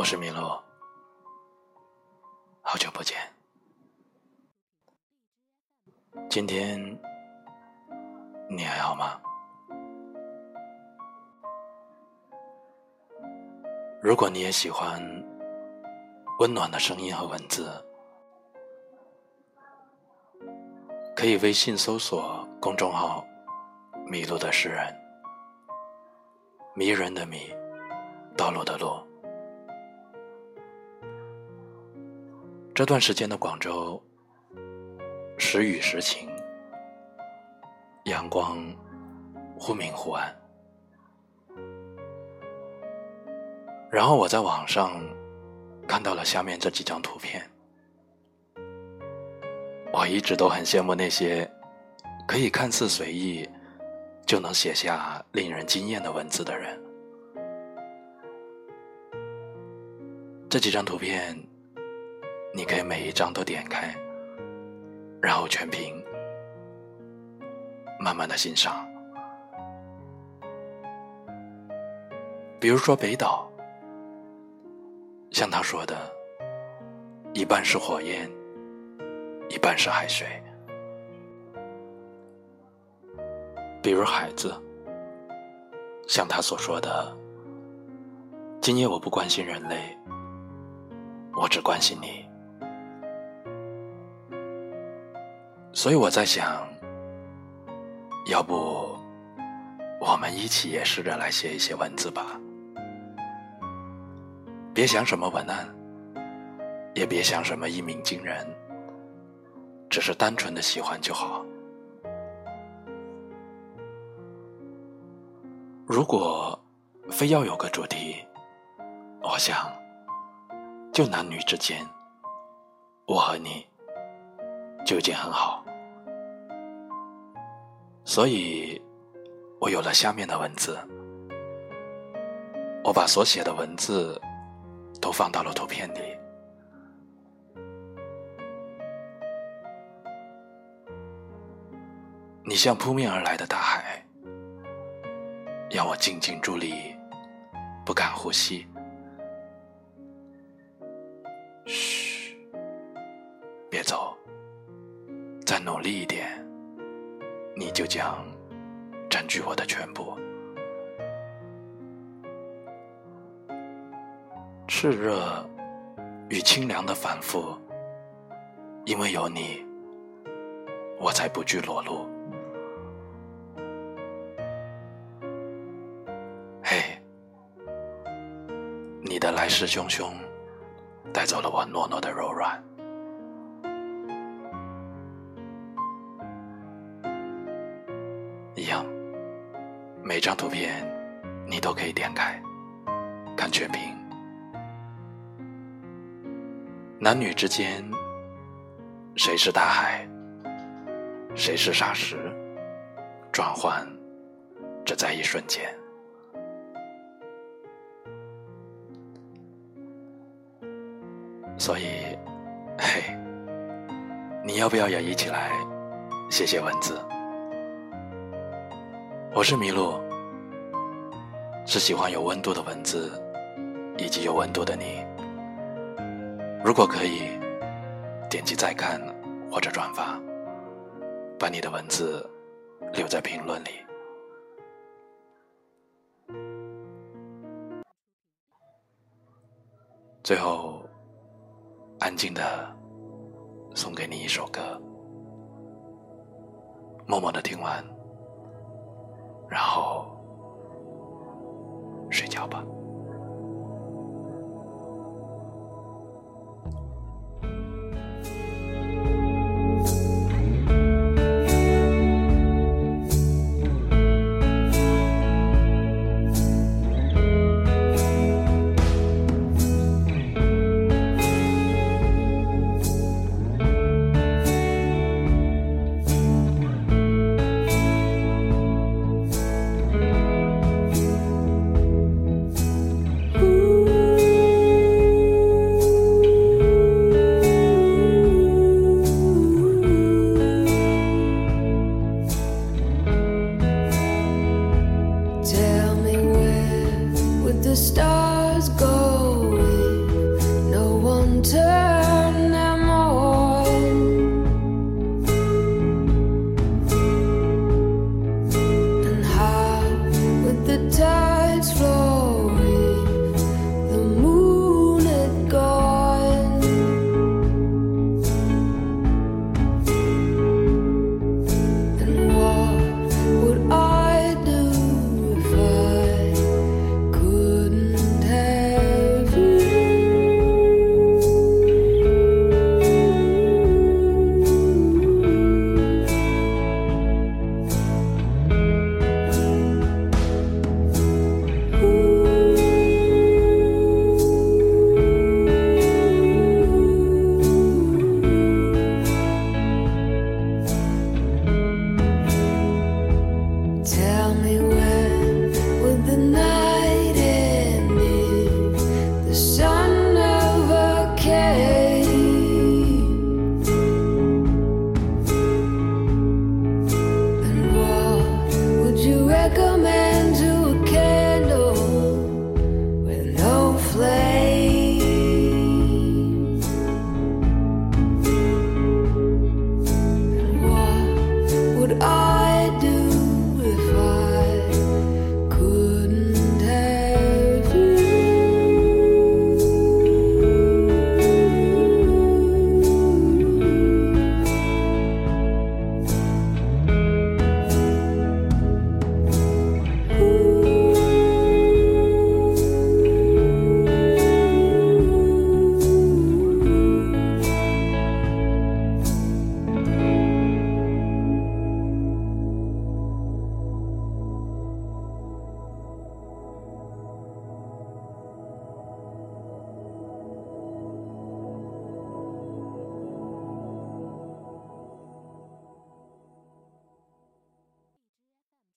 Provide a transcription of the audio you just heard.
我是米洛，好久不见。今天你还好吗？如果你也喜欢温暖的声音和文字，可以微信搜索公众号“迷路的诗人”，迷人的迷，道路的路。这段时间的广州，时雨时晴，阳光忽明忽暗。然后我在网上看到了下面这几张图片，我一直都很羡慕那些可以看似随意就能写下令人惊艳的文字的人。这几张图片。你可以每一张都点开，然后全屏慢慢的欣赏。比如说北岛，像他说的，一半是火焰，一半是海水。比如孩子，像他所说的，今夜我不关心人类，我只关心你。所以我在想，要不我们一起也试着来写一些文字吧？别想什么文案，也别想什么一鸣惊人，只是单纯的喜欢就好。如果非要有个主题，我想就男女之间，我和你。就已经很好，所以，我有了下面的文字。我把所写的文字都放到了图片里。你像扑面而来的大海，让我静静伫立，不敢呼吸。嘘，别走。再努力一点，就将占据我的全部。炽热与清凉的反复，因为有你，我才不惧裸露。嘿，你的来势汹汹，带走了我懦弱的柔软。每张图片你都可以点开看全屏。男女之间，谁是大海，谁是沙石，转换只在一瞬间。所以，嘿，你要不要也一起来写写文字？我是麋鹿，是喜欢有温度的文字，以及有温度的你。如果可以，点击再看或者转发，把你的文字留在评论里。最后，安静的送给你一首歌，默默的听完。然后睡觉吧。care.